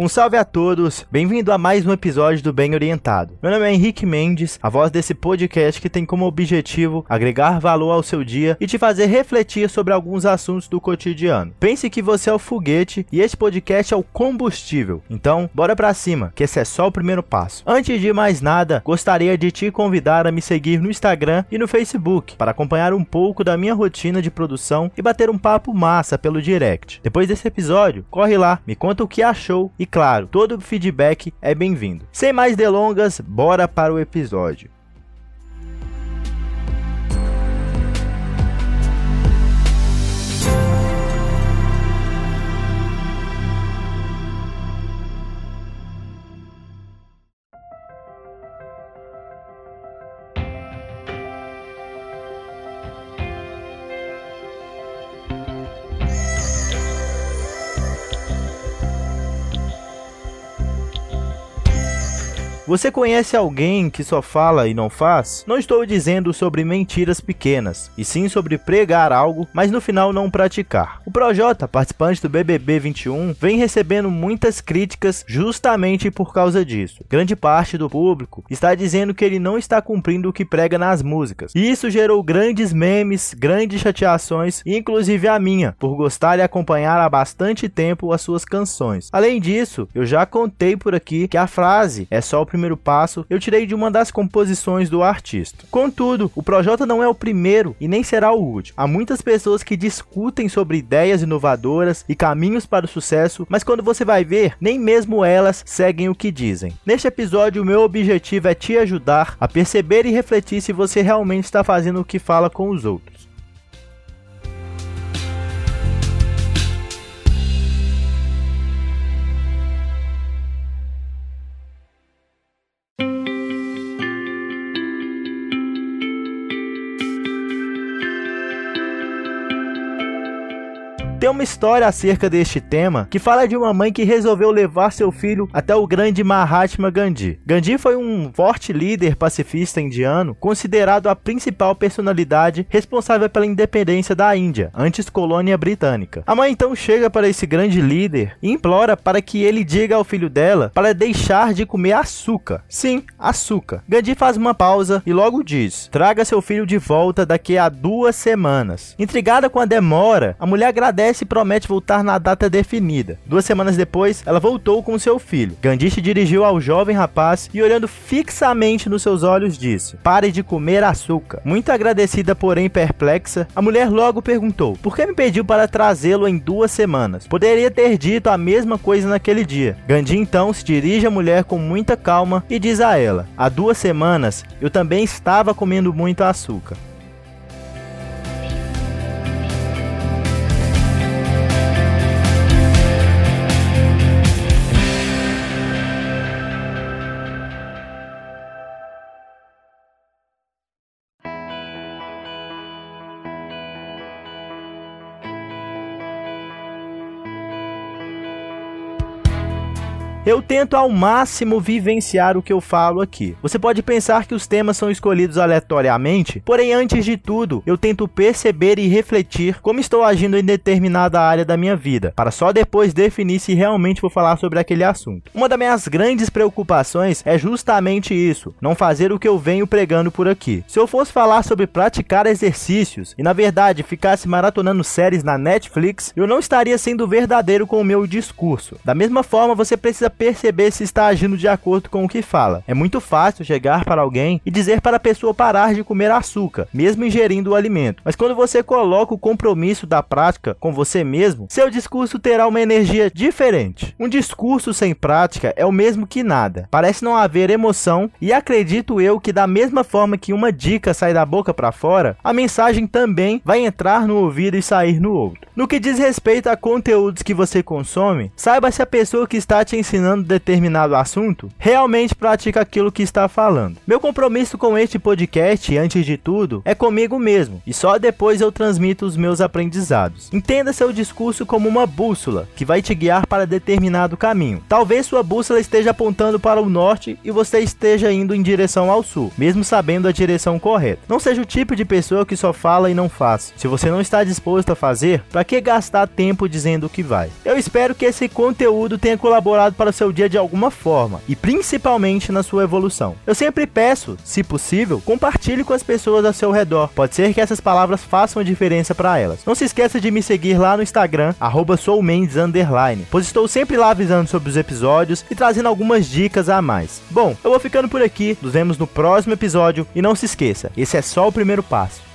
Um salve a todos, bem-vindo a mais um episódio do Bem Orientado. Meu nome é Henrique Mendes, a voz desse podcast que tem como objetivo agregar valor ao seu dia e te fazer refletir sobre alguns assuntos do cotidiano. Pense que você é o foguete e este podcast é o combustível. Então, bora pra cima, que esse é só o primeiro passo. Antes de mais nada, gostaria de te convidar a me seguir no Instagram e no Facebook para acompanhar um pouco da minha rotina de produção e bater um papo massa pelo direct. Depois desse episódio, corre lá, me conta o que achou e claro, todo feedback é bem-vindo. Sem mais delongas, bora para o episódio. Você conhece alguém que só fala e não faz? Não estou dizendo sobre mentiras pequenas, e sim sobre pregar algo, mas no final não praticar. O Projota, participante do BBB 21, vem recebendo muitas críticas justamente por causa disso. Grande parte do público está dizendo que ele não está cumprindo o que prega nas músicas. E isso gerou grandes memes, grandes chateações, inclusive a minha, por gostar e acompanhar há bastante tempo as suas canções. Além disso, eu já contei por aqui que a frase é só o primeiro passo, eu tirei de uma das composições do artista. Contudo, o Projota não é o primeiro e nem será o último. Há muitas pessoas que discutem sobre ideias inovadoras e caminhos para o sucesso, mas quando você vai ver, nem mesmo elas seguem o que dizem. Neste episódio, o meu objetivo é te ajudar a perceber e refletir se você realmente está fazendo o que fala com os outros. Tem uma história acerca deste tema que fala de uma mãe que resolveu levar seu filho até o grande Mahatma Gandhi. Gandhi foi um forte líder pacifista indiano, considerado a principal personalidade responsável pela independência da Índia, antes colônia britânica. A mãe então chega para esse grande líder e implora para que ele diga ao filho dela para deixar de comer açúcar. Sim, açúcar. Gandhi faz uma pausa e logo diz: traga seu filho de volta daqui a duas semanas. Intrigada com a demora, a mulher agradece e promete voltar na data definida. Duas semanas depois, ela voltou com seu filho. Gandhi se dirigiu ao jovem rapaz e, olhando fixamente nos seus olhos, disse: Pare de comer açúcar. Muito agradecida, porém perplexa, a mulher logo perguntou: Por que me pediu para trazê-lo em duas semanas? Poderia ter dito a mesma coisa naquele dia. Gandhi então se dirige à mulher com muita calma e diz a ela: Há duas semanas eu também estava comendo muito açúcar. Eu tento ao máximo vivenciar o que eu falo aqui. Você pode pensar que os temas são escolhidos aleatoriamente, porém, antes de tudo, eu tento perceber e refletir como estou agindo em determinada área da minha vida, para só depois definir se realmente vou falar sobre aquele assunto. Uma das minhas grandes preocupações é justamente isso: não fazer o que eu venho pregando por aqui. Se eu fosse falar sobre praticar exercícios e na verdade ficasse maratonando séries na Netflix, eu não estaria sendo verdadeiro com o meu discurso. Da mesma forma, você precisa perceber se está agindo de acordo com o que fala. É muito fácil chegar para alguém e dizer para a pessoa parar de comer açúcar, mesmo ingerindo o alimento. Mas quando você coloca o compromisso da prática com você mesmo, seu discurso terá uma energia diferente. Um discurso sem prática é o mesmo que nada. Parece não haver emoção e acredito eu que da mesma forma que uma dica sai da boca para fora, a mensagem também vai entrar no ouvido e sair no outro. No que diz respeito a conteúdos que você consome, saiba se a pessoa que está te ensinando ensinando determinado assunto, realmente pratica aquilo que está falando. Meu compromisso com este podcast, antes de tudo, é comigo mesmo, e só depois eu transmito os meus aprendizados. Entenda seu discurso como uma bússola que vai te guiar para determinado caminho. Talvez sua bússola esteja apontando para o norte e você esteja indo em direção ao sul, mesmo sabendo a direção correta. Não seja o tipo de pessoa que só fala e não faz. Se você não está disposto a fazer, para que gastar tempo dizendo o que vai? Eu espero que esse conteúdo tenha colaborado para melhora seu dia de alguma forma e principalmente na sua evolução. Eu sempre peço, se possível, compartilhe com as pessoas ao seu redor. Pode ser que essas palavras façam a diferença para elas. Não se esqueça de me seguir lá no Instagram, @soumendes pois estou sempre lá avisando sobre os episódios e trazendo algumas dicas a mais. Bom, eu vou ficando por aqui, nos vemos no próximo episódio e não se esqueça, esse é só o primeiro passo.